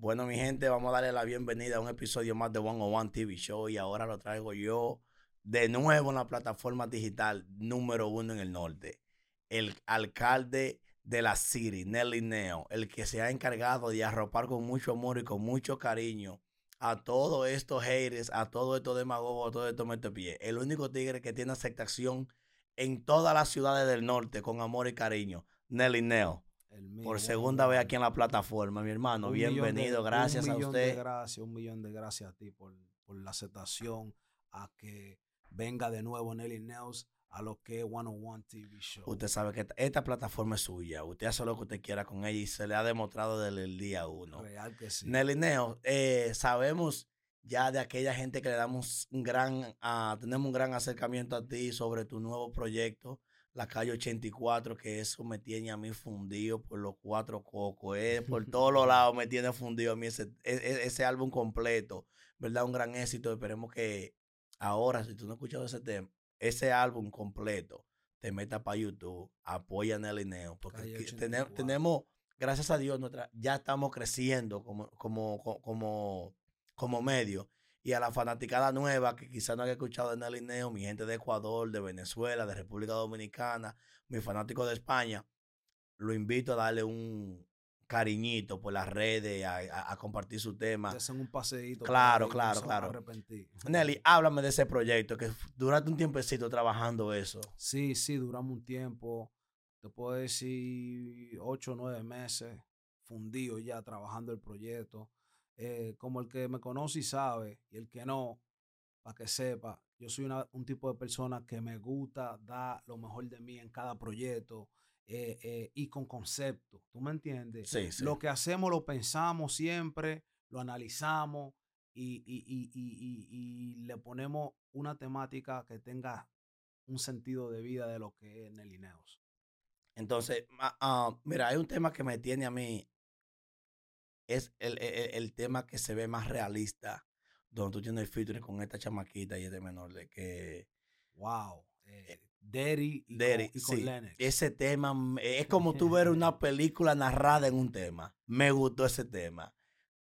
Bueno, mi gente, vamos a darle la bienvenida a un episodio más de One on One TV Show y ahora lo traigo yo de nuevo en la plataforma digital número uno en el norte. El alcalde de la City, Nelly Neo, el que se ha encargado de arropar con mucho amor y con mucho cariño a todos estos haters, a todos estos demagogos, a todos estos metepies. El único tigre que tiene aceptación en todas las ciudades del norte con amor y cariño, Nelly Neo. Por segunda vez aquí en la plataforma, mi hermano. Bienvenido, gracias a usted. gracias, un millón de gracias a ti por, por la aceptación, a que venga de nuevo Nelly Neos a lo que es One on One TV Show. Usted sabe que esta, plataforma es suya. Usted hace lo que usted quiera con ella y se le ha demostrado desde el día uno. Real que sí. Nelly Neo, eh, sabemos ya de aquella gente que le damos un gran, uh, tenemos un gran acercamiento a ti sobre tu nuevo proyecto, la calle 84, que eso me tiene a mí fundido por los cuatro cocos, eh, por todos los lados me tiene fundido a mí ese, e, e, ese álbum completo, ¿verdad? Un gran éxito, esperemos que ahora, si tú no has escuchado ese tema, ese álbum completo, te metas para YouTube, apoya en el Ineo, porque tenemos, tenemos, gracias a Dios, nuestra, ya estamos creciendo como, como, como, como medio. Y a la fanaticada nueva que quizás no haya escuchado de Nelly Neo, mi gente de Ecuador, de Venezuela, de República Dominicana, mi fanático de España, lo invito a darle un, cariñito por las redes, a, compartir su tema. hacen un paseíto. Claro, claro, claro. Nelly, háblame de ese proyecto, que duraste un tiempecito trabajando eso. Sí, sí, duramos un tiempo. Te puedo decir ocho o nueve meses fundido ya trabajando el proyecto. Eh, como el que me conoce y sabe, y el que no, para que sepa, yo soy un tipo de persona que me gusta dar lo mejor de mí en cada proyecto eh, eh, y con concepto. ¿Tú me entiendes? Sí, sí. Lo que hacemos lo pensamos siempre, lo analizamos y, y, le ponemos una temática que tenga un sentido de vida de lo que es Nelly Neos. Entonces, ah, mira, hay un tema que me tiene a mí, es el, el, tema que se ve más realista, donde tú tienes el featuring con esta chamaquita y este menor, de que... Wow. Eh, Derry y, con, Lennox. Ese tema es como tú ver una película narrada en un tema. Me gustó ese tema.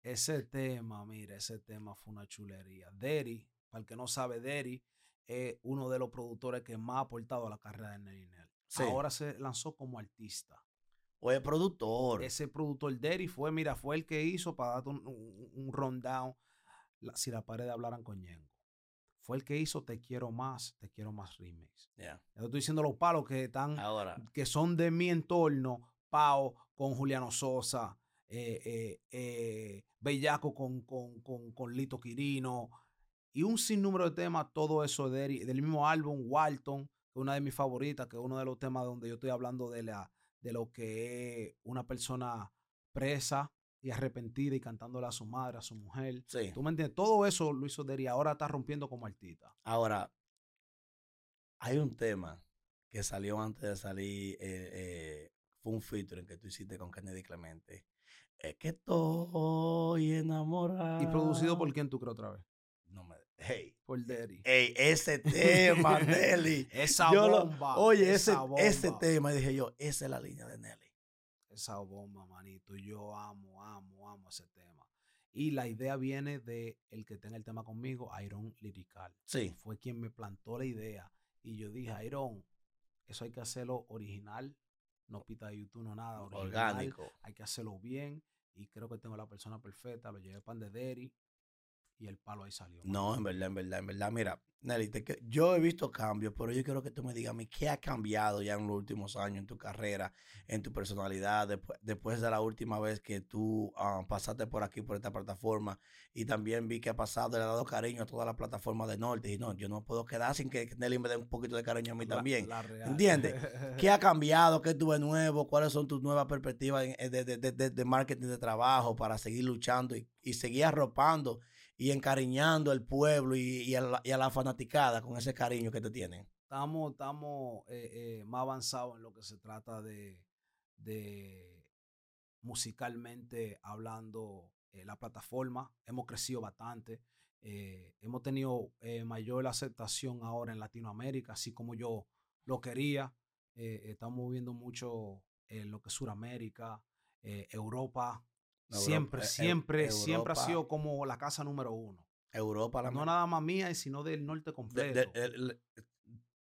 Ese tema, mira, ese tema fue una chulería. Derry, para el que no sabe, Derry es uno de los productores que más ha aportado a la carrera de Nelly Nell. Ahora se lanzó como artista. O es productor. Ese productor Derry fue, mira, fue el que hizo para darte un, un, rundown si la pared hablaran con Ñengo fue el que hizo Te Quiero Más, Te Quiero Más Remix. Yeah. Estoy diciendo los palos que están, que son de mi entorno, Pau con Juliano Sosa, eh, eh, eh, Bellaco con, con, Lito Quirino, y un sinnúmero de temas, todo eso de, del mismo álbum, Walton, que es una de mis favoritas, que es uno de los temas donde yo estoy hablando de, la, de lo que es una persona presa, y arrepentida y cantándole a su madre, a su mujer. Sí. ¿Tú me entiendes? Todo eso hizo Derry. Ahora está rompiendo como artista. Ahora, hay un tema que salió antes de salir. Eh, eh, fue un featuring que tú hiciste con Kennedy Clemente. Es que estoy enamorado. ¿Y producido por quién tú crees otra vez? Hey. Por Derry. Hey, ese tema, Nelly. esa bomba. oye, ese, ese tema, dije yo, esa es la línea de Nelly esa bomba, manito. Yo amo, amo, amo ese tema. Y la idea viene de el que tenga el tema conmigo, Iron Lirical. Sí. Fue quien me plantó la idea. Y yo dije, Iron, eso hay que hacerlo original. No pita de YouTube, no nada. Orgánico. Hay que hacerlo bien. Y creo que tengo la persona perfecta. Lo llevé pan de Derry y el palo ahí salió. No, en verdad, en verdad, en verdad. Mira, Nelly, yo he visto cambios, pero yo quiero que tú me digas a mí qué ha cambiado ya en los últimos años en tu carrera, en tu personalidad, después, después de la última vez que tú ah, pasaste por aquí, por esta plataforma, y también vi que ha pasado, le ha dado cariño a toda la plataforma de Norte. Y no, yo no puedo quedar sin que Nelly me dé un poquito de cariño a mí también. ¿Entiendes? ¿Qué ha cambiado? ¿Qué tuve nuevo? ¿Cuáles son tus nuevas perspectivas de, de, de, de marketing de trabajo para seguir luchando y, y seguir arropando? Y encariñando al pueblo y, a la, fanaticada con ese cariño que te tienen. Estamos, estamos eh, eh, más avanzados en lo que se trata de, musicalmente hablando eh, la plataforma. Hemos crecido bastante. hemos tenido mayor aceptación ahora en Latinoamérica, así como yo lo quería. estamos viendo mucho en lo que es Sudamérica, Europa, siempre, siempre, siempre ha sido como la casa número uno. Europa, la No nada más mía, sino del norte completo.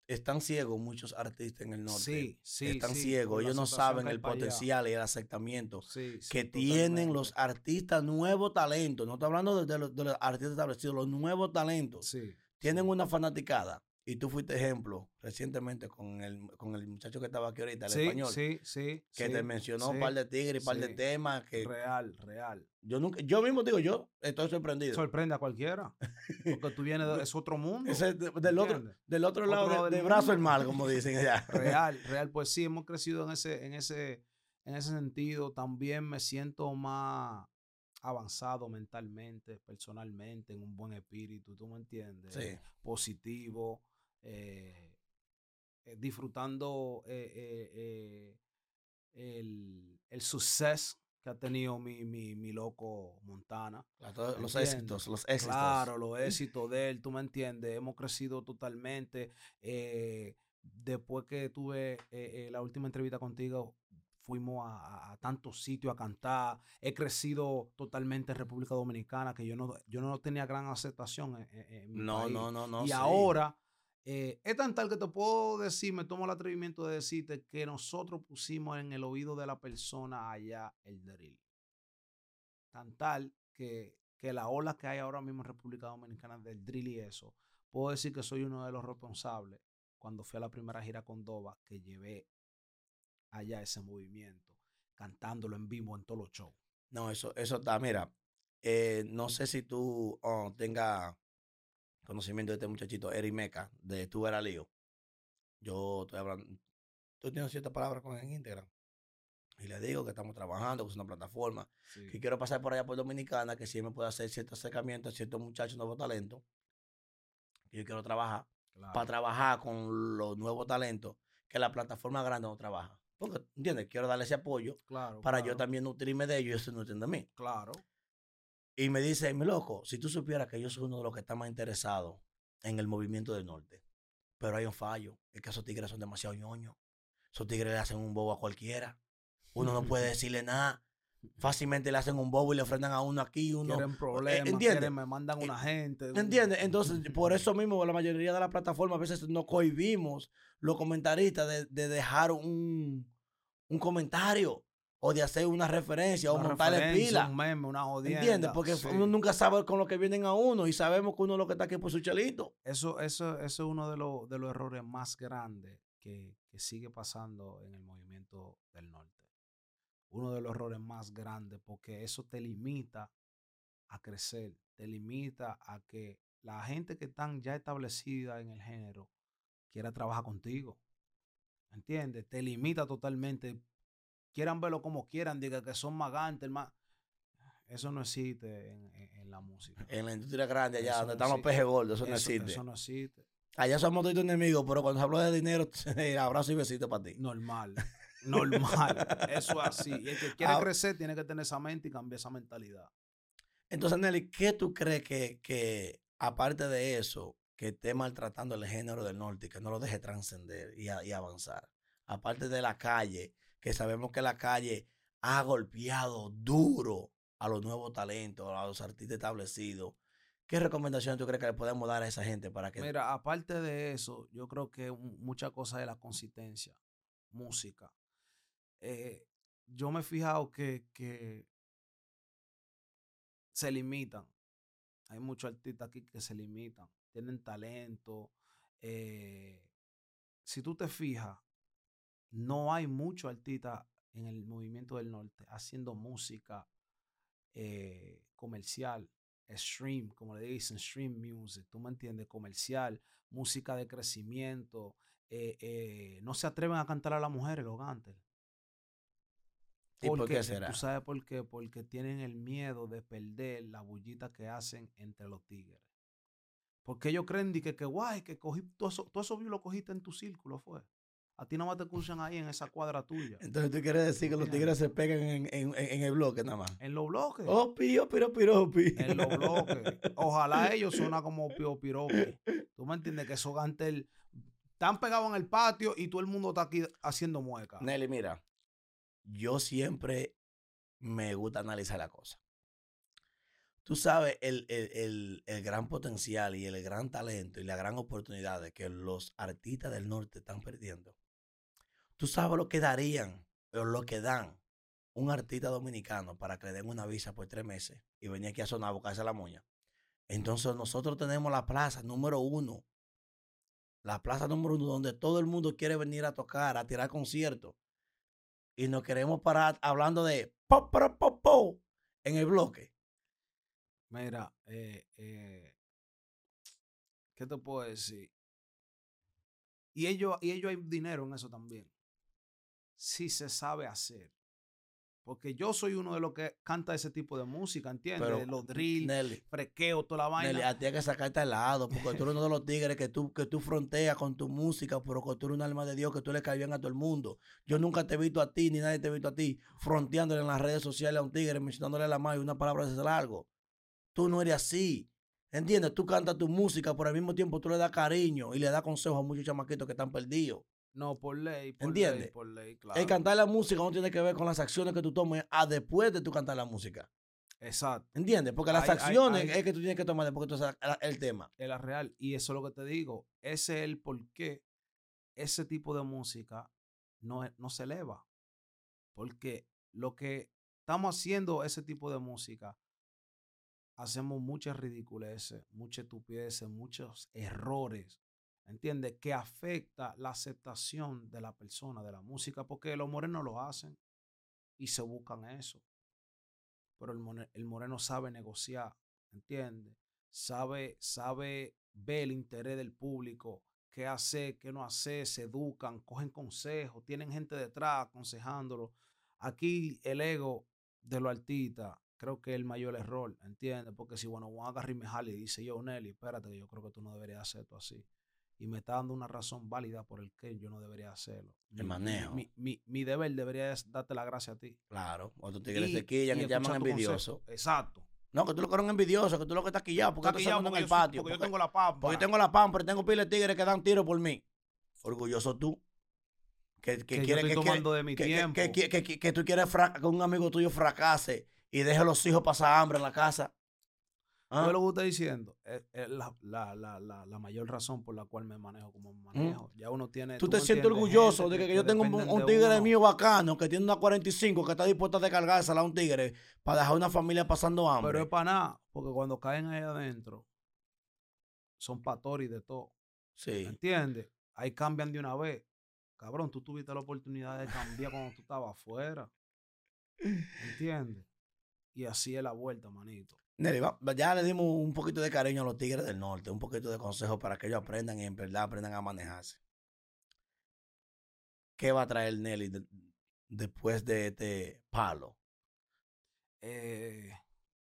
están ciegos muchos artistas en el norte. Sí, sí. Están ciegos. Ellos no saben el potencial y el aceptamiento que tienen los artistas nuevos talentos. No estoy hablando de, los, de los artistas establecidos, los nuevos talentos. Tienen una fanaticada y tú fuiste ejemplo recientemente con el, con el muchacho que estaba aquí ahorita, el español. Sí, sí. Que te mencionó un par de tigres y un par de temas. Que real, real. Yo nunca, yo mismo digo, yo estoy sorprendido. Sorprende a cualquiera. Porque tú vienes, de, es otro mundo. del, otro, del otro lado, de, brazo el mal, como dicen allá. Real, real. Pues sí, hemos crecido en ese, en ese, en ese sentido. También me siento más avanzado mentalmente, personalmente, en un buen espíritu, ¿tú me entiendes? Sí. Positivo. Eh, eh, disfrutando eh, el, el suceso que ha tenido mi, mi, loco Montana. los éxitos, los éxitos. Claro, los éxitos de él, tú me entiendes. Hemos crecido totalmente. después que tuve la última entrevista contigo, fuimos a, tantos sitios a cantar. He crecido totalmente en República Dominicana, que yo no, yo no tenía gran aceptación en, mi no, No, no, no. Y ahora eh, es tan tal que te puedo decir, me tomo el atrevimiento de decirte que nosotros pusimos en el oído de la persona allá el drill. Tan tal que, que la ola que hay ahora mismo en República Dominicana del drill y eso, puedo decir que soy uno de los responsables cuando fui a la primera gira con Dova, que llevé allá ese movimiento, cantándolo en vivo en todos los shows. No, eso, eso está, mira, eh, no sé si tú oh, tengas conocimiento de este muchachito, Eri Meca, de Tu Era Lío. Yo estoy hablando, estoy teniendo ciertas palabras con él en Instagram. Y le digo que estamos trabajando, que es una plataforma, que quiero pasar por allá por Dominicana, que si me puede hacer cierto acercamiento a ciertos muchachos nuevos talentos, que yo quiero trabajar, para trabajar con los nuevos talentos, que la plataforma grande no trabaja. Porque, ¿entiendes? Quiero darle ese apoyo para yo también nutrirme de ellos y ellos se nutren de mí. Claro. Y me dice, mi loco, si tú supieras que yo soy uno de los que está más interesado en el movimiento del norte, pero hay un fallo, es que esos tigres son demasiado ñoños. Esos tigres le hacen un bobo a cualquiera. Uno no puede decirle nada. Fácilmente le hacen un bobo y le ofrendan a uno aquí, uno. Quieren eh, problemas, ¿entiendes? me mandan una eh, gente. ¿Entiendes? Entonces, por eso mismo la mayoría de las plataformas a veces nos cohibimos los comentaristas de, dejar un, un comentario o de hacer una referencia o montarle pila. Un meme, una jodienda. ¿Entiendes? Porque uno nunca sabe con lo que vienen a uno y sabemos que uno es lo que está aquí por su chelito. Eso, eso, eso es uno de, los, de los errores más grandes que, que sigue pasando en el movimiento del norte. Uno de los errores más grandes porque eso te limita a crecer, te limita a que la gente que están ya establecida en el género quiera trabajar contigo. ¿Entiendes? Te limita totalmente quieran verlo como quieran, diga que son magantes, más. Eso no existe en, la música. En la industria grande, allá donde están los pejes gordos, eso, no existe. Eso no existe. Allá somos todos enemigos, pero cuando se habla de dinero, abrazo y besito para ti. Normal. Normal. eso es así. Y el que quiere crecer tiene que tener esa mente y cambiar esa mentalidad. Entonces, Nelly, ¿qué tú crees que, que aparte de eso, que esté maltratando el género del norte y que no lo deje trascender y, y avanzar? Aparte de la calle, que sabemos que la calle ha golpeado duro a los nuevos talentos, a los artistas establecidos. ¿Qué recomendaciones tú crees que le podemos dar a esa gente para que... Mira, aparte de eso, yo creo que mucha cosa es la consistencia, música. Eh, yo me he fijado que, que se limitan. Hay muchos artistas aquí que se limitan, tienen talento. Eh, si tú te fijas, no hay mucho artista en el movimiento del norte haciendo música eh, comercial, stream, como le dicen, stream music, tú me entiendes, comercial, música de crecimiento. Eh, eh, no se atreven a cantar a las mujeres los gantes. ¿Y por qué será? ¿Tú sabes por qué? Porque tienen el miedo de perder la bullita que hacen entre los tigres. Porque ellos creen que, que guay, que cogí, todo eso, todo eso lo cogiste en tu círculo, fue. A ti no más te escuchan ahí en esa cuadra tuya. Entonces tú quieres decir que los tigres se pegan en, en, en el bloque nada más. En los bloques. Oh, pío, piro, piropi. En los bloques. Ojalá ellos suenan como pío, piropi. Tú me entiendes que esos gantel están pegados en el patio y todo el mundo está aquí haciendo mueca. Nelly, mira, yo siempre me gusta analizar la cosa. Tú sabes el, gran potencial y el gran talento y la gran oportunidad de que los artistas del norte están perdiendo. Tú sabes lo que darían o lo que dan un artista dominicano para que le den una visa por tres meses y venir aquí a sonar a buscarse la moña. Entonces nosotros tenemos la plaza número uno. La plaza número uno donde todo el mundo quiere venir a tocar, a tirar conciertos. Y nos queremos parar hablando de pop, pop, pop, pop en el bloque. Mira, eh, eh, ¿qué te puedo decir? Y ellos, y ellos hay dinero en eso también. Si se sabe hacer. Porque yo soy uno de los que canta ese tipo de música, ¿entiendes? los drill, frequeo, toda la vaina. Nelly, a ti hay que sacarte al lado, porque tú eres uno de los tigres que tú, que tú fronteas con tu música, pero que tú eres un alma de Dios, que tú le caes bien a todo el mundo. Yo nunca te he visto a ti, ni nadie te ha visto a ti, fronteándole en las redes sociales a un tigre, mencionándole la mano y una palabra de largo. Tú no eres así. ¿Entiendes? Tú cantas tu música, pero al mismo tiempo tú le das cariño y le das consejos a muchos chamaquitos que están perdidos. No, por ley, por ley, por ley, claro. El cantar la música no tiene que ver con las acciones que tú tomes a después de tú cantar la música. Exacto. ¿Entiendes? Porque las acciones es que tú tienes que tomar después que tú sabes el tema. Es la real. Y eso es lo que te digo. Ese es el por qué ese tipo de música no, no se eleva. Porque lo que estamos haciendo, ese tipo de música, hacemos muchas ridiculeces, muchas estupideces, muchos errores ¿entiendes? Que afecta la aceptación de la persona, de la música, porque los morenos lo hacen y se buscan eso. Pero el, moreno, sabe negociar, ¿entiendes? Sabe, sabe ver el interés del público, qué hace, qué no hace, se educan, cogen consejos, tienen gente detrás aconsejándolo. Aquí el ego de los artistas creo que es el mayor error, ¿entiendes? Porque si, bueno, Juan agarra y y dice, yo, Nelly, espérate, yo creo que tú no deberías hacer esto así y me está dando una razón válida por el que yo no debería hacerlo. El manejo. Mi, mi, mi, deber debería darte la gracia a ti. Claro, cuando te tigres se quillan y, llaman envidioso. Exacto. No, que tú lo que eres envidioso, que tú lo que estás quillado, porque estás quillado en el patio. Porque, yo tengo la pampa. Porque tengo la pampa, pero tengo pile de tigres que dan tiro por mí. Orgulloso tú. Que, que, que que, tomando de mi tiempo. Que, tú quieres que un amigo tuyo fracase y deje a los hijos pasar hambre en la casa. ¿Ah? lo que usted diciendo es, la, la, la, la, mayor razón por la cual me manejo como me manejo. Ya uno tiene. Tú, te sientes orgulloso de que, yo tengo un, tigre mío bacano que tiene una 45 que está dispuesto a descargársela a un tigre para dejar una familia pasando hambre. Pero es para nada, porque cuando caen ahí adentro son patori de todo. Sí. ¿Entiendes? Ahí cambian de una vez. Cabrón, tú tuviste la oportunidad de cambiar cuando tú estabas afuera. ¿Entiendes? Y así es la vuelta, manito ya le dimos un poquito de cariño a los Tigres del Norte, un poquito de consejo para que ellos aprendan y en verdad aprendan a manejarse. ¿Qué va a traer Nelly después de este palo? Eh,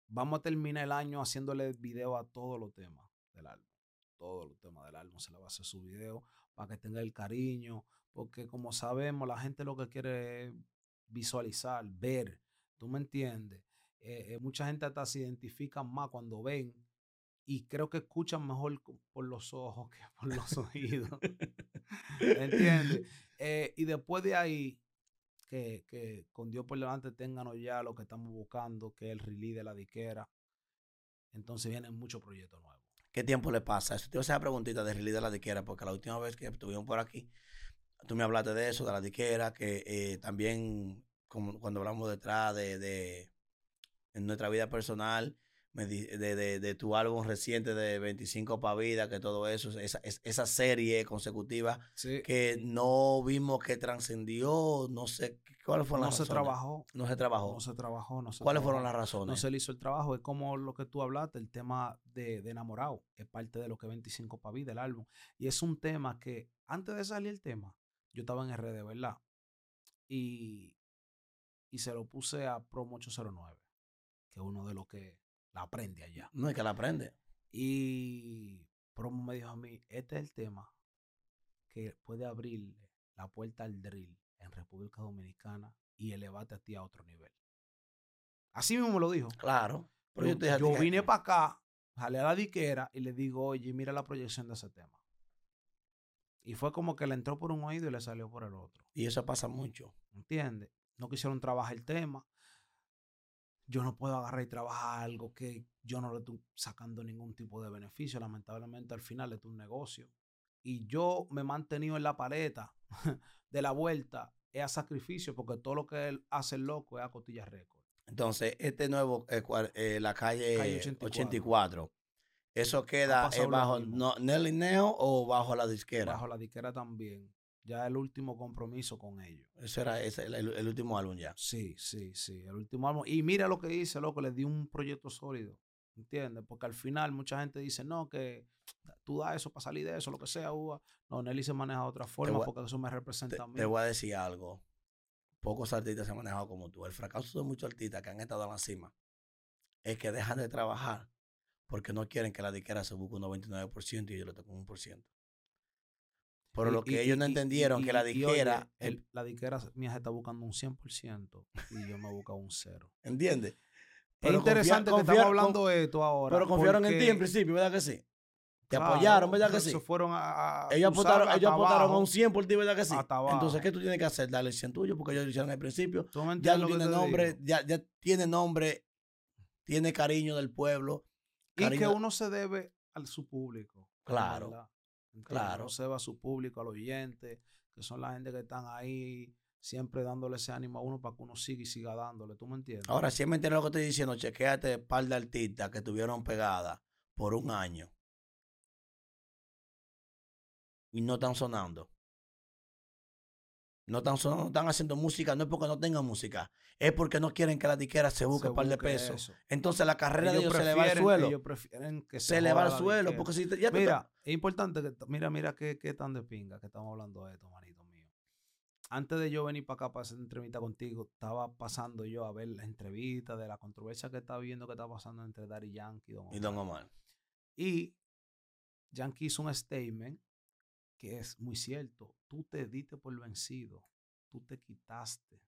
vamos a terminar el año haciéndole video a todos los temas del álbum. Todos los temas del álbum se le va a hacer su video para que tenga el cariño. Porque como sabemos, la gente lo que quiere es visualizar, ver. ¿Tú me entiendes? Eh, eh, mucha gente hasta se identifica más cuando ven y creo que escuchan mejor por los ojos que por los oídos. ¿Entiendes? Eh, y después de ahí, que, que, con Dios por delante tengan ya lo que estamos buscando, que es el release de la diquera. Entonces vienen muchos proyectos nuevos. ¿Qué tiempo le pasa? Eso te voy a preguntita de release de la diquera, porque la última vez que estuvimos por aquí, tú me hablaste de eso, de la diquera, que también como cuando hablamos detrás de en nuestra vida personal, de, de, tu álbum reciente de 25 para vida, que todo eso, esa, esa serie consecutiva que no vimos que trascendió, no sé cuáles fueron las razones. No se trabajó. No se trabajó. No se trabajó. No ¿Cuáles fueron las razones? No se le hizo el trabajo. Es como lo que tú hablaste, el tema de, de enamorado. Es parte de lo que 25 para vida, el álbum. Y es un tema que, antes de salir el tema, yo estaba en RD, ¿verdad? Y, y se lo puse a Promo 809 que uno de los que la aprende allá. No, es que la aprende. Y Promo me dijo a mí, este es el tema que puede abrirle la puerta al drill en República Dominicana y elevarte a ti a otro nivel. Así mismo me lo dijo. Claro. Pero yo, vine para acá, jalé a la diquera y le digo, oye, mira la proyección de ese tema. Y fue como que le entró por un oído y le salió por el otro. Y eso pasa mucho. ¿Entiendes? No quisieron trabajar el tema. Yo no puedo agarrar y trabajar algo que yo no le estoy sacando ningún tipo de beneficio. Lamentablemente al final es un negocio. Y yo me he mantenido en la paleta de la vuelta, es a sacrificio, porque todo lo que él hace el loco es a cotilla récord. Entonces, este nuevo, eh, eh, la calle, 84. ¿eso queda bajo no, Nelly Neo o bajo la disquera? Bajo la disquera también. Ya el último compromiso con ellos. Eso era ese, el, último álbum ya. Sí, sí, sí. El último álbum. Y mira lo que dice, loco, le di un proyecto sólido. ¿Entiendes? Porque al final mucha gente dice, no, que tú das eso para salir de eso, lo que sea, uva. No, Nelly se maneja de otra forma porque eso me representa a mí. Te voy a decir algo. Pocos artistas se han manejado como tú. El fracaso de muchos artistas que han estado en la cima es que dejan de trabajar porque no quieren que la disquera se busque un 99% y yo le toco un por ciento. Pero lo que ellos no entendieron, que la disquera... el, la disquera mía se está buscando un 100% y yo me busco un cero. ¿Entiendes? Es interesante que estamos hablando de esto ahora. Pero confiaron en ti en principio, ¿verdad que sí? Te apoyaron, ¿verdad que sí? Se fueron a, ellos apostaron, ellos apostaron a un 100 por ti, ¿verdad que sí? Entonces, ¿qué tú tienes que hacer? Darle el 100 tuyo porque ellos lo hicieron al principio. Ya no tiene nombre, ya, ya tiene nombre, tiene cariño del pueblo. Y que uno se debe a su público. Claro. Claro. Se va a su público, al oyente, que son la gente que están ahí siempre dándole ese ánimo a uno para que uno siga y siga dándole. ¿Tú me entiendes? Ahora, si me entiendes lo que estoy diciendo, chequéate un par de artistas que tuvieron pegadas por un año y no están sonando. No están sonando, no están haciendo música, no es porque no tengan música, es porque no quieren que la disquera se busque un par de pesos. Entonces la carrera de ellos se le va al suelo. Ellos prefieren que se, le va al suelo. Porque si ya mira, es importante que, mira, mira qué, qué tan de pinga que estamos hablando de esto, manito mío. Antes de yo venir para acá para hacer entrevista contigo, estaba pasando yo a ver la entrevista de la controversia que está viendo que está pasando entre Daddy Yankee y Don Omar. Y Don Omar. Y Yankee hizo un statement que es muy cierto. Tú te diste por vencido. Tú te quitaste.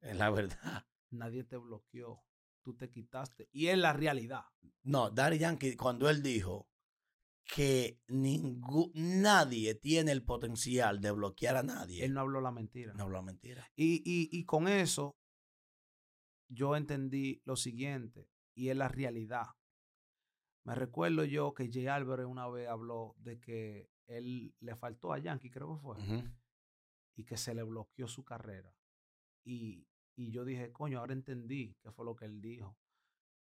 Es la verdad. Nadie te bloqueó. Tú te quitaste. Y es la realidad. No, Daddy Yankee, cuando él dijo que nadie tiene el potencial de bloquear a nadie. Él no habló la mentira. No habló la mentira. Y, y, y con eso, yo entendí lo siguiente, y es la realidad. Me recuerdo yo que Jay Álvarez una vez habló de que él le faltó a Yankee, creo que fue, y que se le bloqueó su carrera. Y, yo dije, coño, ahora entendí qué fue lo que él dijo.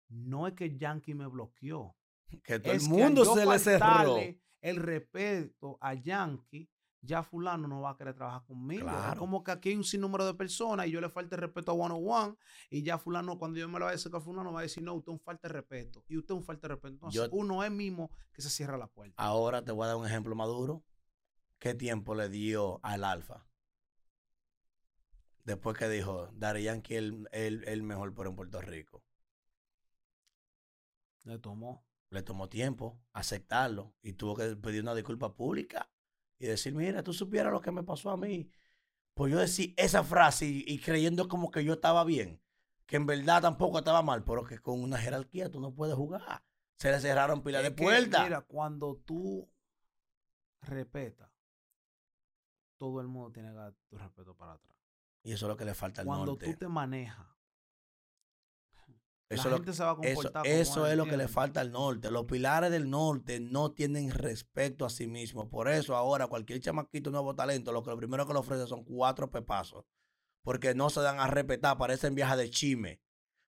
No es que Yankee me bloqueó. Que todo el mundo se le cerró. El respeto a Yankee ya fulano no va a querer trabajar conmigo. Es como que aquí hay un sinnúmero de personas y yo le falta el respeto a one on one y ya fulano, cuando yo me lo voy a decir a fulano, va a decir, no, usted un falta de respeto y usted un falta de respeto. Entonces, uno es mismo que se cierra la puerta. Ahora te voy a dar un ejemplo maduro. ¿Qué tiempo le dio al Alfa? Después que dijo, Dari Yankee el, el, el mejor por en Puerto Rico. Le tomó. Le tomó tiempo aceptarlo y tuvo que pedir una disculpa pública y decir, mira, tú supieras lo que me pasó a mí. Pues yo decir esa frase y, creyendo como que yo estaba bien, que en verdad tampoco estaba mal, pero que con una jerarquía tú no puedes jugar. Se le cerraron pilas de puertas. Mira, cuando tú respetas, todo el mundo tiene que dar tu respeto para atrás. Y eso es lo que le falta al Cuando tú te manejas eso, eso, es lo que le falta al norte. Los pilares del norte no tienen respeto a sí mismos. Por eso ahora cualquier chamaquito nuevo talento, lo que lo primero que le ofrece son cuatro pepazos. Porque no se dan a respetar, parecen viejas de chime.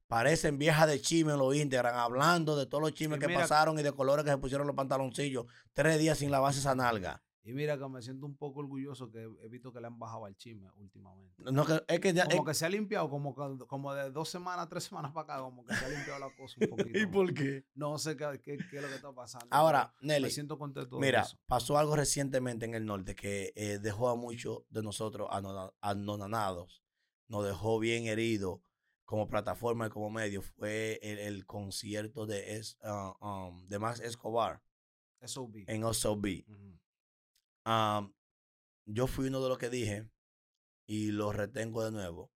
Parecen viejas de chime los integran, hablando de todos los chimes que pasaron y de colores que se pusieron los pantaloncillos. Tres días sin lavarse esa nalga. Y mira que me siento un poco orgulloso que he visto que le han bajado al chisme últimamente. No, es que como que se ha limpiado, como, como de dos semanas, tres semanas para acá, como que se ha limpiado la cosa un poquito. ¿Y por qué? No sé qué, qué, es lo que está pasando. Ahora, Nelly. Me siento contento. Mira, pasó algo recientemente en el norte que eh, dejó a muchos de nosotros anonanados. Nos dejó bien heridos como plataforma y como medio. Fue el, concierto de, es, ah, um, de Max Escobar. SOB. En SOB yo fui uno de los que dije, y lo retengo de nuevo,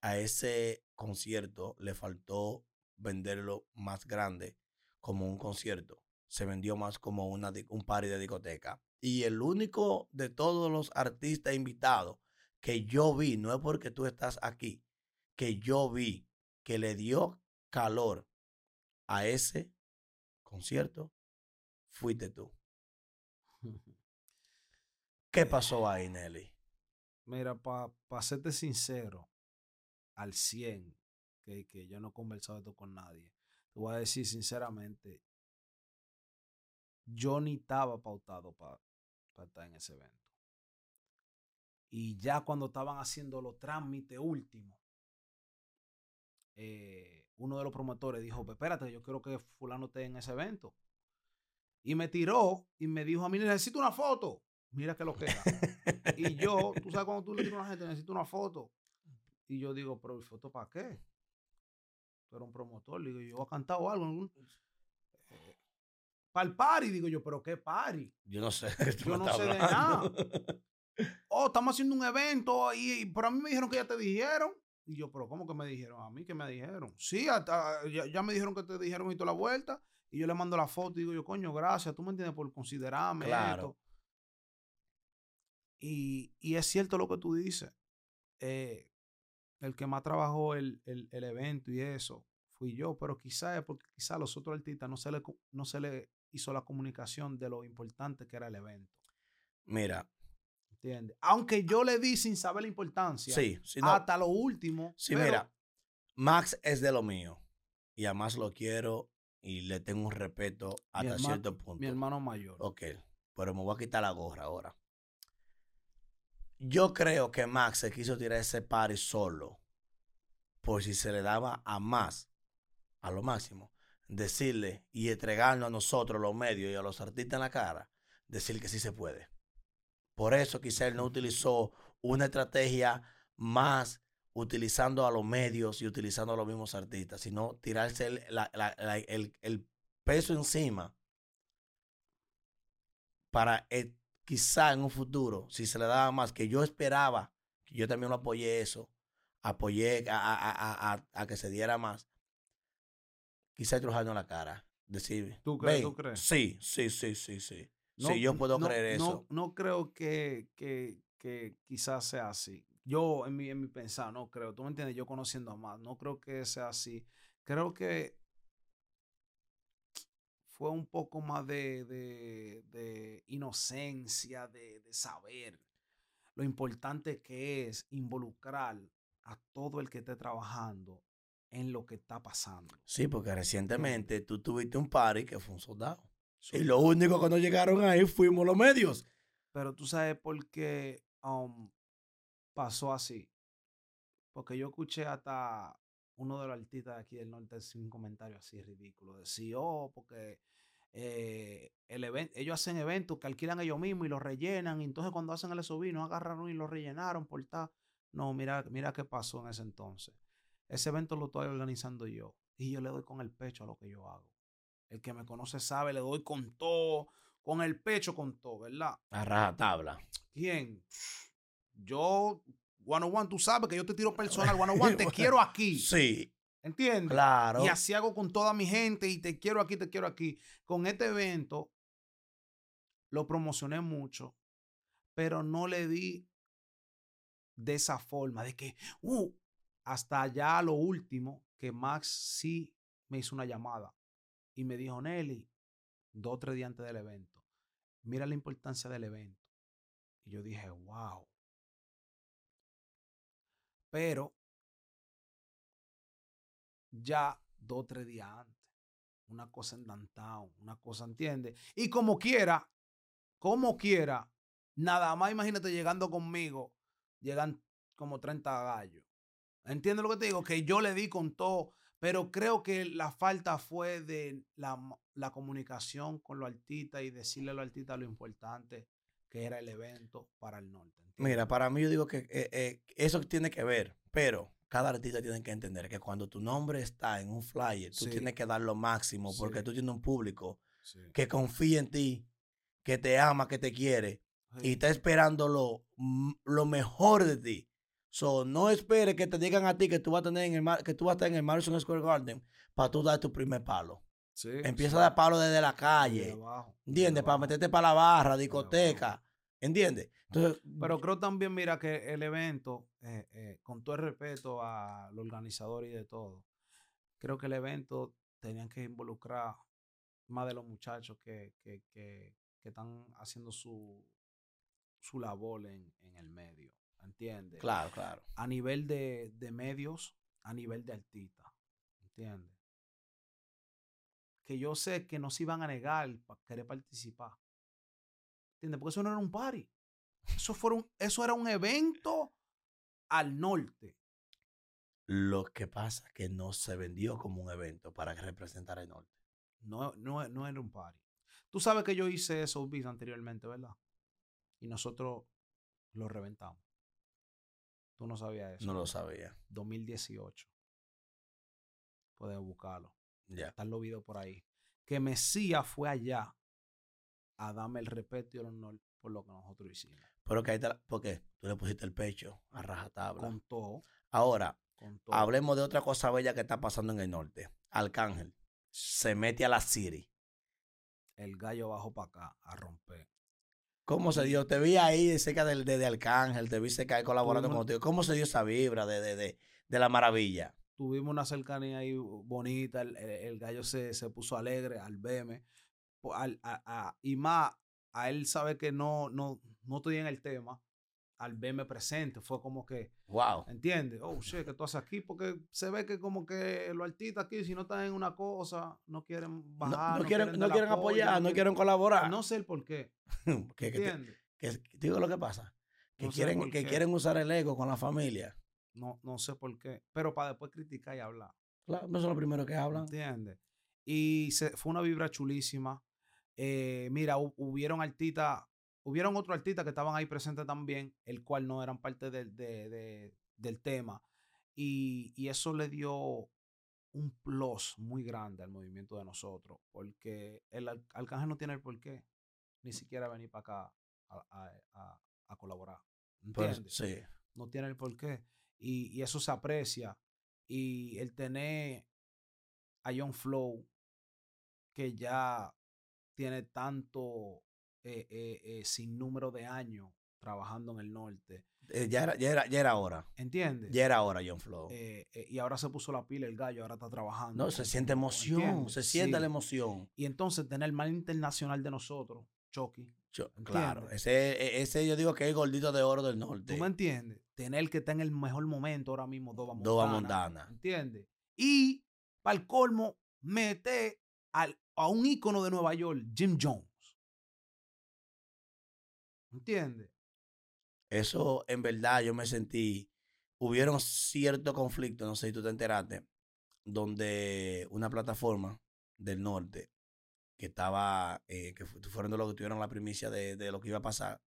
a ese concierto le faltó venderlo más grande como un concierto. Se vendió más como una, un party de discoteca. Y el único de todos los artistas invitados que yo vi, no es porque tú estás aquí, que yo vi que le dio calor a ese concierto fuiste tú. ¿Qué pasó ahí, Nelly? Mira, para pa serte sincero, al 100, que, que yo no he conversado esto con nadie, te voy a decir sinceramente, yo ni estaba pautado para estar en ese evento. Y ya cuando estaban haciendo los trámites últimos, eh, uno de los promotores dijo, pues espérate, yo quiero que fulano esté en ese evento. Y me tiró y me dijo a mí, necesito una foto. Mira que lo que y yo, tú sabes cuando tú le dices a una gente, necesito una foto. Y yo digo, pero ¿y foto para qué? Tú eres un promotor. digo, yo he cantado algo. Eh, para el party, digo yo, pero ¿qué party? Yo no sé. Yo no sé de nada. oh, estamos haciendo un evento y, pero a mí me dijeron que ya te dijeron. Y yo, pero ¿cómo que me dijeron? A mí que me dijeron. Sí, ya, me dijeron que te dijeron y toda la vuelta. Y yo le mando la foto y digo yo, coño, gracias, tú me entiendes por considerarme claro. Y, es cierto lo que tú dices. Eh, el que más trabajó el, evento y eso fui yo, pero quizás es porque quizás a los otros artistas no se, le, no se le hizo la comunicación de lo importante que era el evento. Mira, aunque yo le di sin saber la importancia. Sí, hasta lo último. Sí, mira, Max es de lo mío. Y además lo quiero y le tengo un respeto hasta cierto punto. Mi hermano mayor. Ok, pero me voy a quitar la gorra ahora. Yo creo que Max se quiso tirar ese party solo. Por si se le daba a más, a lo máximo, decirle y entregarnos a nosotros, los medios y a los artistas en la cara, decir que sí se puede. Por eso quizá él no utilizó una estrategia más utilizando a los medios y utilizando a los mismos artistas, sino tirarse el, peso encima para eh, quizá en un futuro, si se le daba más, que yo esperaba, que yo también lo apoyé eso, apoyé a, que se diera más, quizá en la cara. Decir, ¿Tú crees? ¿Tú crees? Sí, sí, sí, sí, sí sí, yo puedo creer eso. No, creo que, quizás sea así. Yo, en mi, en mi pensar, no creo. Tú me entiendes, yo conociendo a más, no creo que sea así. Creo que fue un poco más de, inocencia, de, de, saber lo importante que es involucrar a todo el que esté trabajando en lo que está pasando. Sí, porque recientemente tú tuviste un party que fue un soldado. Y lo único que no llegaron ahí fuimos los medios. Pero tú sabes por qué um, pasó así. Porque yo escuché hasta uno de los artistas de aquí del norte decir un comentario así ridículo. Decía, oh, porque eh, el ellos hacen eventos que alquilan ellos mismos y los rellenan. Y entonces cuando hacen el SUV no agarraron y lo rellenaron por tal. No, mira, mira qué pasó en ese entonces. Ese evento lo estoy organizando yo. Y yo le doy con el pecho a lo que yo hago. El que me conoce sabe, le doy con todo, con el pecho con todo, ¿verdad? A raja tabla. ¿Quién? Yo, one on one, tú sabes que yo te tiro personal, one on one, te quiero aquí. Sí. ¿Entiendes? Claro. Y así hago con toda mi gente y te quiero aquí, te quiero aquí. Con este evento lo promocioné mucho, pero no le di de esa forma, de que, uh, hasta ya lo último, que Max sí me hizo una llamada y me dijo, Nelly, dos o tres días antes del evento, mira la importancia del evento. Y yo dije, wow. Pero ya dos o tres días antes, una cosa en downtown, una cosa, ¿entiendes? Y como quiera, como quiera, nada más imagínate llegando conmigo, llegan como 30 gallos. ¿Entiendes lo que te digo? Que yo le di con todo pero creo que la falta fue de la, comunicación con los artistas y decirle a los artistas lo importante que era el evento para el norte. Mira, para mí yo digo que eh, eh, eso tiene que ver, pero cada artista tiene que entender que cuando tu nombre está en un flyer, tú tienes que dar lo máximo porque tú tienes un público que confía en ti, que te ama, que te quiere y está esperando lo, lo mejor de ti. So, no esperes que te digan a ti que tú vas a tener en el que tú vas a estar en el Madison Square Garden para tú dar tu primer palo. Empieza a dar palo desde la calle. ¿Entiendes? Para meterte para la barra, discoteca. ¿Entiendes? Entonces, Pero creo también, mira, que el evento, eh, eh, con todo el respeto al organizador y de todo, creo que el evento tenían que involucrar más de los muchachos que, que, que, están haciendo su, su labor en, en el medio. ¿Entiendes? Claro, claro. A nivel de, de medios, a nivel de artista. ¿Entiendes? Que yo sé que no se iban a negar para querer participar. ¿Entiendes? Porque eso no era un party. Eso, fueron, eso era un evento al norte. Lo que pasa es que no se vendió como un evento para representar el norte. No, no, no era un party. Tú sabes que yo hice esos beats anteriormente, ¿verdad? Y nosotros lo reventamos. Tú no sabías eso. No lo sabía. 2018. Puedes buscarlo. Ya. Están los videos por ahí. Que Mesías fue allá a darme el respeto y el honor por lo que nosotros hicimos. Pero que ahí ¿por qué? Tú le pusiste el pecho a rajatabla. Con todo. Ahora, hablemos de otra cosa bella que está pasando en el norte. Arcángel se mete a la City. El gallo bajo para acá a romper. ¿Cómo se dio? Te vi ahí cerca de, de, Arcángel, te vi cerca ahí colaborando contigo. ¿Cómo se dio esa vibra de, de, de, la maravilla? Tuvimos una cercanía ahí bonita, el, gallo se, se, puso alegre al verme. Al, a, y más, a él sabe que no, no, no estoy en el tema al verme presente. Fue como que. Wow. ¿Entiendes? Oh, shit, que tú haces aquí. Porque se ve que como que los artistas aquí, si no están en una cosa, no quieren bajar. No, quieren, no quieren apoyar, no quieren, colaborar. No sé el por qué. ¿Entiendes? Que, digo lo que pasa. Que, quieren, que quieren usar el ego con la familia. No, no sé por qué. Pero para después criticar y hablar. Claro, no son los primeros que hablan. ¿Entiendes? Y se, fue una vibra chulísima. Eh, mira, hubieron artistas Hubieron otros artistas que estaban ahí presentes también, el cual no eran parte del, del tema. Y, y, eso le dio un plus muy grande al movimiento de nosotros, porque el Arcángel no tiene el por qué ni siquiera venir para acá a, a, a, colaborar. Pues, ¿Entiendes? sí. No tiene el por qué. Y, y, eso se aprecia. Y el tener a John Flow, que ya tiene tanto eh, eh, eh, sin número de años trabajando en el norte. ya, era, ya, era, ya era hora. ¿Entiendes? Ya era hora, John Flow. y ahora se puso la pila el gallo, ahora está trabajando. No, se siente emoción, se siente la emoción. Y entonces tener el mal internacional de nosotros, Chucky. claro, ese, e, ese yo digo que es el gordito de oro del norte. ¿Tú me entiendes? Tener que estar en el mejor momento ahora mismo, Doba Montana. Doba Montana. ¿Entiendes? Y, para el colmo, mete al, a un ícono de Nueva York, Jim Jones. ¿Entiendes? Eso en verdad yo me sentí, hubieron cierto conflicto, no sé si tú te enteraste, donde una plataforma del norte que estaba, eh, que fueron de los que tuvieron la primicia de, lo que iba a pasar,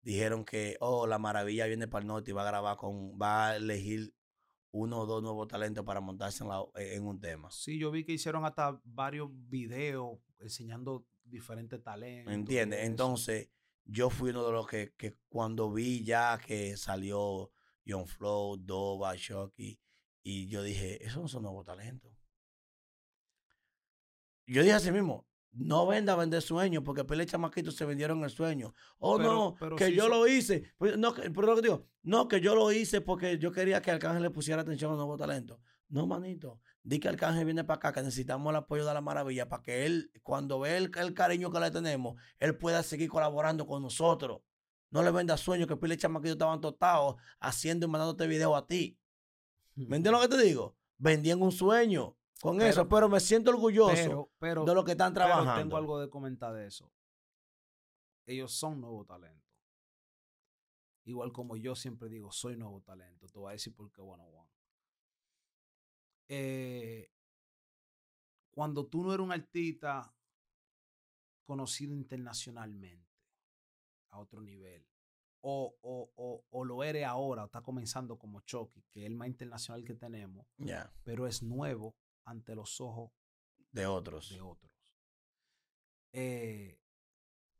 dijeron que, oh, la maravilla viene para el norte y va a grabar con, va a elegir uno o dos nuevos talentos para montarse en, eh, en un tema. Sí, yo vi que hicieron hasta varios videos enseñando diferentes talentos. ¿Entiendes? Entonces yo fui uno de los que, que cuando vi ya que salió John Flow, Dova, Shocky, y yo dije, esos no son nuevos talentos. Yo dije así mismo, no venda a vender sueños, porque Pele Chamaquitos se vendieron el sueño. Oh, no, que yo lo hice. Pues, no, pero lo que digo, no, que yo lo hice porque yo quería que Arcángel le pusiera atención a nuevos talentos. No, manito. Di que Arcángel viene para acá, que necesitamos el apoyo de la maravilla para que él, cuando ve el, cariño que le tenemos, él pueda seguir colaborando con nosotros. No le venda sueños que Pile Chamaquito estaban totados haciendo y mandándote video a ti. ¿Me entiendes lo que te digo? Vendían un sueño con eso, pero me siento orgulloso de lo que están trabajando. Tengo algo de comentar de eso. Ellos son nuevo talento. Igual como yo siempre digo, soy nuevo talento. Te voy a decir por qué, bueno, bueno. Eh, cuando tú no eres un artista conocido internacionalmente a otro nivel, o, o, o, lo eres ahora, o está comenzando como Chucky, que es el más internacional que tenemos, pero es nuevo ante los ojos de otros. De otros. Eh,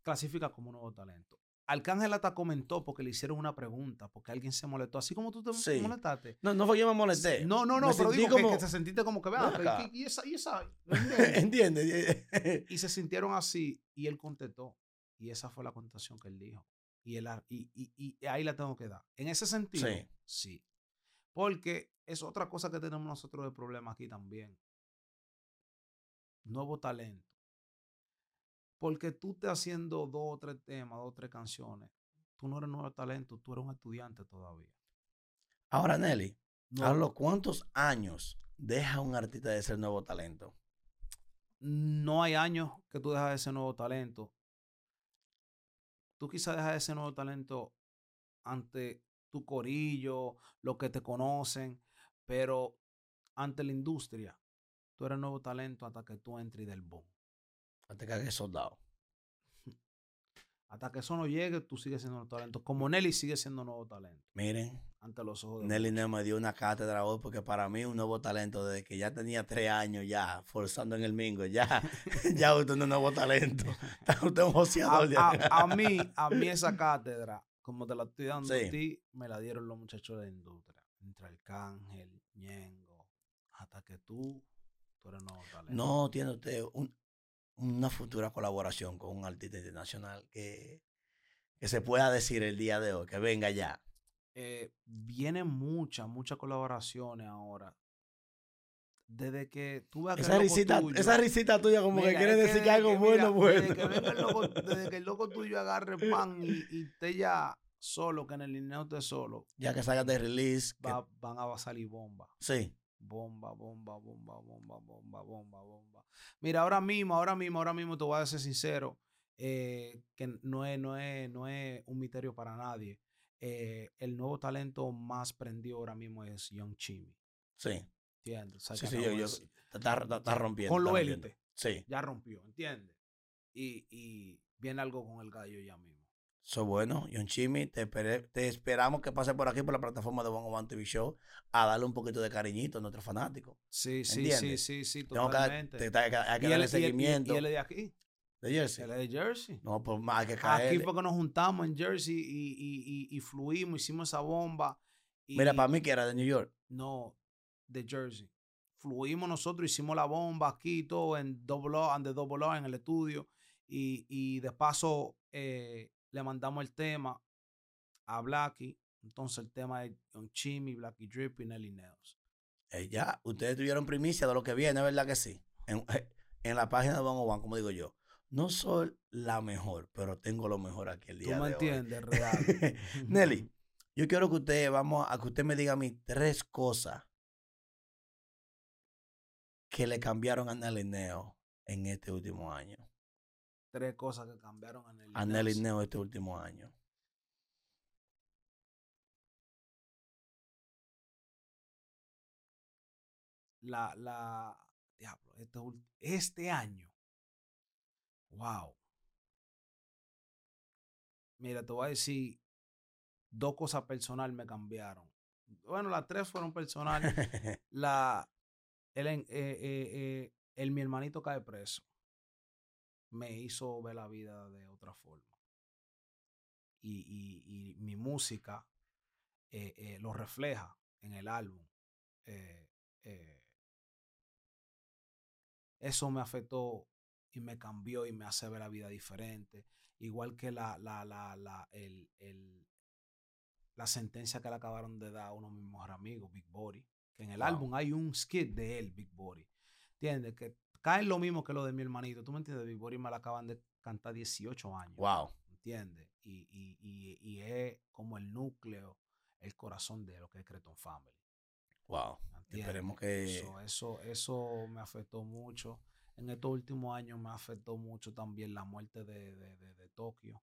clasifica como nuevo talento. Arcángel hasta comentó porque le hicieron una pregunta, porque alguien se molestó, así como tú te molestaste. No, no fue yo me molesté. No, no, no, pero digo como... que, se sentiste como que, vea, y, esa, y esa. ¿Entiendes? y se sintieron así, y él contestó, y esa fue la contestación que él dijo. Y, él, y, y, y ahí la tengo que dar. En ese sentido, sí. sí. Porque es otra cosa que tenemos nosotros de problema aquí también. Nuevo talento. Porque tú estás haciendo dos o tres temas, dos o tres canciones. Tú no eres nuevo talento, tú eres un estudiante todavía. Ahora, Nelly, a los cuántos años deja un artista de ser nuevo talento? No hay años que tú dejas de ser nuevo talento. Tú quizás dejas de ser nuevo talento ante tu corillo, los que te conocen, pero ante la industria, tú eres nuevo talento hasta que tú entres del boom. Hasta que hagas soldado. Hasta que eso no llegue, tú sigues siendo nuevo talento. Como Nelly sigue siendo nuevo talento. Miren, ante los ojos de Nelly me dio una cátedra hoy porque para mí un nuevo talento desde que ya tenía tres años ya forzando en el mingo. Ya, ya usted es un nuevo talento. Usted emocionado. A, a, mí, a mí esa cátedra, como te la estoy dando a ti, me la dieron los muchachos de la industria. Entre Arcángel, Ñengo, hasta que tú, tú eres nuevo talento. No, tiene usted un, una futura colaboración con un artista internacional que, que se pueda decir el día de hoy, que venga ya? Eh, vienen muchas, muchas colaboraciones ahora. Desde que tú esa risita, esa risita tuya como que quiere decir que, algo bueno, bueno. Desde que, el loco, desde que, el loco, tuyo agarre pan y, y esté ya solo, que en el lineo esté solo. Ya que salga de release. van a salir bomba. Sí. Bomba, bomba, bomba, bomba, bomba, bomba, bomba. Mira, ahora mismo, ahora mismo, ahora mismo te voy a ser sincero, eh, que no es, no, es, no es un misterio para nadie. Eh, el nuevo talento más prendido ahora mismo es Young Chimmy. Sí. ¿Entiendes? sí, sí, yo, está, rompiendo. Con lo élite. Sí. Ya rompió, ¿entiendes? Y, y viene algo con el gallo ya mismo. Eso bueno, John Chimmy, te, te, esperamos que pase por aquí por la plataforma de One One TV Show a darle un poquito de cariñito a nuestros fanáticos. Sí, sí, sí, sí, sí, totalmente. Que, hay que, darle seguimiento. ¿Y él es de aquí? ¿De Jersey? Él es de Jersey. No, pues más hay que caer. Aquí fue que nos juntamos en Jersey y, y, y, y fluimos, hicimos esa bomba. Mira, para mí que era de New York. No, de Jersey. Fluimos nosotros, hicimos la bomba aquí todo en Double O, en Double O, en el estudio. Y, y de paso, eh, le mandamos el tema a Blacky. Entonces el tema es Don Chimmy, Blacky Drip y Nelly Nails. Eh, ya, ustedes tuvieron primicia de lo que viene, ¿verdad que sí? En, en la página de One One, como digo yo. No soy la mejor, pero tengo lo mejor aquí el día Tú me entiendes, real. Nelly, yo quiero que usted, vamos a que usted me diga a mí tres cosas que le cambiaron a Nelly Neo en este último año tres cosas que cambiaron en el a Nelly Neo este último año. La, la, diablo, este, este año. Wow. Mira, te voy a decir, dos cosas personales me cambiaron. Bueno, las tres fueron personales. la, el, eh, eh, eh, el, mi hermanito cae preso me hizo ver la vida de otra forma. Y, mi música eh, eh, lo refleja en el álbum. Eh, eso me afectó y me cambió y me hace ver la vida diferente. Igual que la, la, la, la, el, el, la sentencia que le acabaron de dar a uno de mis mejores amigos, Big Body. Que en el álbum hay un skit de él, Big Body. ¿Entiendes? Que caen lo mismo que lo de mi hermanito. ¿Tú me entiendes? Big me la acaban de cantar 18 años. Wow. ¿Entiendes? Y, y, y, y, es como el núcleo, el corazón de lo que es Creton Family. Wow. Esperemos que. Eso, eso, eso me afectó mucho. En estos últimos años me afectó mucho también la muerte de, de, de, de Tokio.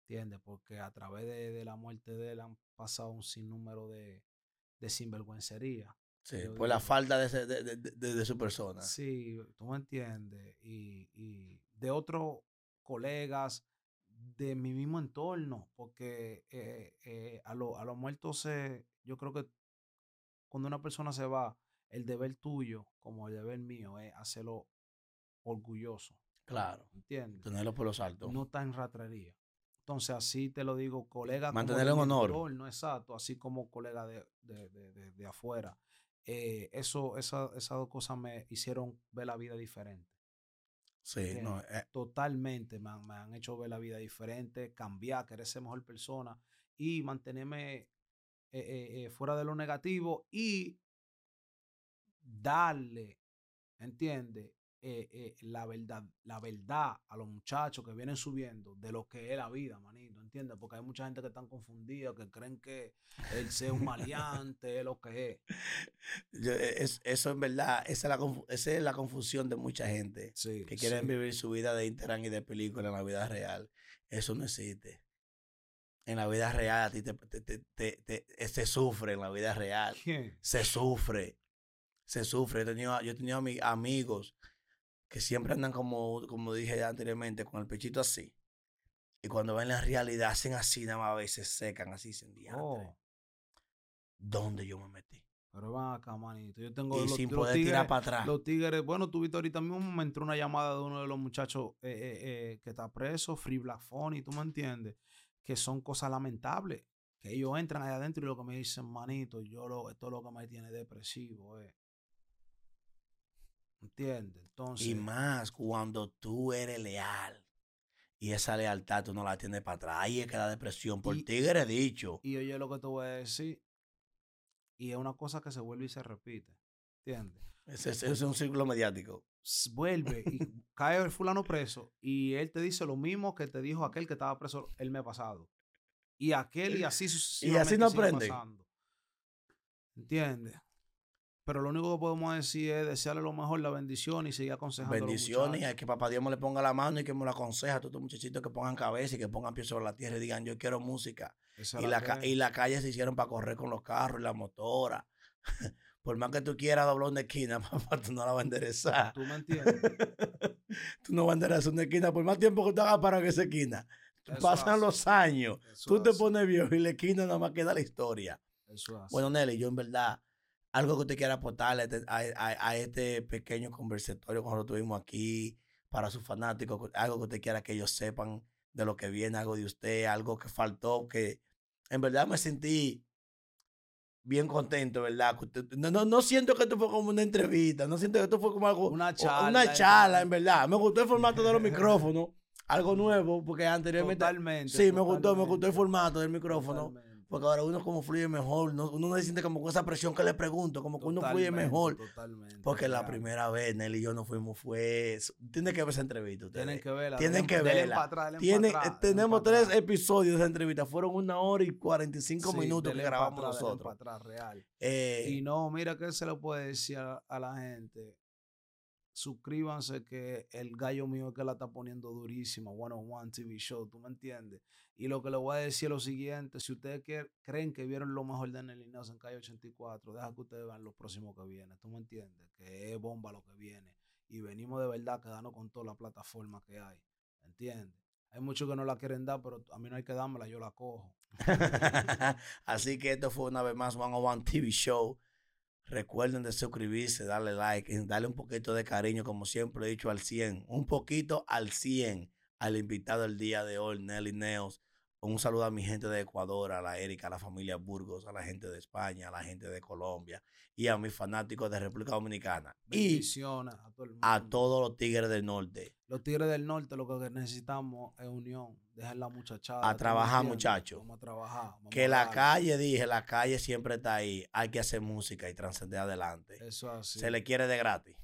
¿Entiendes? Porque a través de, la muerte de él han pasado un sinnúmero de, de sinvergüencería. Sí, por la falta de, de, de, su persona. Sí, tú me entiendes. Y, y de otros colegas de mi mismo entorno, porque eh, eh, a, lo, a los muertos se, yo creo que cuando una persona se va, el deber tuyo, como el deber mío, es hacerlo orgulloso. Claro. ¿Entiendes? Tenerlo por los altos. No está en ratrería. Entonces, así te lo digo, colega. Mantenerlo en honor. No, exacto, así como colega de, de, de, de afuera. Eh, eso, esa, esas dos cosas me hicieron ver la vida diferente. Sí, no, eh totalmente me han, me han, hecho ver la vida diferente, cambiar, querer ser mejor persona y mantenerme eh, fuera de lo negativo y darle, ¿entiendes? Eh, eh, la verdad, la verdad a los muchachos que vienen subiendo de lo que es la vida, manito, ¿entiendes? Porque hay mucha gente que están confundida, que creen que él sea un maleante, es lo que es. eso en verdad, esa es la, esa es la confusión de mucha gente que quieren vivir su vida de Instagram y de película en la vida real. Eso no existe. En la vida real a ti te, te, se sufre en la vida real. Se sufre. Se sufre. Yo he tenido, yo he tenido amigos que siempre andan como, como dije anteriormente, con el pechito así. Y cuando ven la realidad, hacen así, nada más a veces secan, así se oh. ¿Dónde yo me metí? Pero van acá, manito. Yo tengo y los, sin poder tirar para atrás. Los tigres, bueno, tuviste ahorita mismo, me entró una llamada de uno de los muchachos eh, eh, eh, que está preso, Free Black Phone, tú me entiendes, que son cosas lamentables. Que ellos entran allá adentro y lo que me dicen, manito, yo lo, esto es lo que me tiene depresivo, eh. ¿Entiendes? Entonces. Y más cuando tú eres leal. Y esa lealtad tú no la tienes para atrás. Ahí es que la depresión. Por tigre dicho. Y oye lo que te voy a decir. Y es una cosa que se vuelve y se repite. ¿Entiendes? Ese, es un círculo mediático. Vuelve y cae el fulano preso. Y él te dice lo mismo que te dijo aquel que estaba preso el mes pasado. Y aquel y así Y así no aprende. ¿Entiendes? Pero lo único que podemos decir es desearle lo mejor, la bendición y seguir aconsejando. Bendiciones, y que papá Dios me le ponga la mano y que me lo aconseja a todos estos muchachitos que pongan cabeza y que pongan pies sobre la tierra y digan, yo quiero música. y, la, y la calle se hicieron para correr con los carros y la motora. Por más que tú quieras doblar una esquina, papá, tú no la vas a enderezar. ¿Tú me entiendes? tú no vas a enderezar una esquina por más tiempo que tú hagas para que esa esquina. Pasan los años, tú te pones viejo y la esquina nada más queda la historia. bueno, Nelly, yo en verdad algo que usted quiera aportarle este, a, este pequeño conversatorio cuando lo tuvimos aquí para sus fanáticos, algo que usted quiera que ellos sepan de lo que viene, algo de usted, algo que faltó, que en verdad me sentí bien contento, ¿verdad? No, no, no siento que esto fue como una entrevista, no siento que esto fue como algo, una charla, una charla en verdad. Me gustó el formato de los micrófonos, algo nuevo, porque anteriormente... Totalmente. Sí, me gustó, me gustó el formato del micrófono. Porque ahora uno como fluye mejor, uno no se siente como con esa presión que le pregunto, como que uno fluye mejor. Totalmente. Porque la primera vez Nelly y yo no fuimos, fue... Tienen que ver esa entrevista. Tienen que verla. Tienen que verla. Tienen, tenemos tres episodios de esa entrevista. Fueron una hora y 45 minutos que grabamos nosotros. real. Eh, y no, mira que se lo puede decir a la gente suscríbanse que el gallo mío es que la está poniendo durísima, One on One TV Show, ¿tú me entiendes? Y lo que le voy a decir es lo siguiente, si ustedes creen que vieron lo mejor de Nelly en Calle 84, deja que ustedes vean lo próximo que viene, ¿tú me entiendes? Que es bomba lo que viene. Y venimos de verdad quedando con toda la plataforma que hay, ¿entiendes? Hay muchos que no la quieren dar, pero a mí no hay que dármela, yo la cojo. Así que esto fue una vez más One on One TV Show. Recuerden de suscribirse, darle like, darle un poquito de cariño, como siempre he dicho, al 100. Un poquito al 100 al invitado del día de hoy, Nelly Neos. Un saludo a mi gente de Ecuador, a la Erika, a la familia Burgos, a la gente de España, a la gente de Colombia y a mis fanáticos de República Dominicana. Y a, a todos los tigres del norte. Los tigres del norte lo que necesitamos es unión. Dejar la muchachada. A trabajar, muchachos. Vamos a trabajar. que la calle, dije, la calle siempre está ahí. Hay que hacer música y trascender adelante. Eso así. Se le quiere de gratis.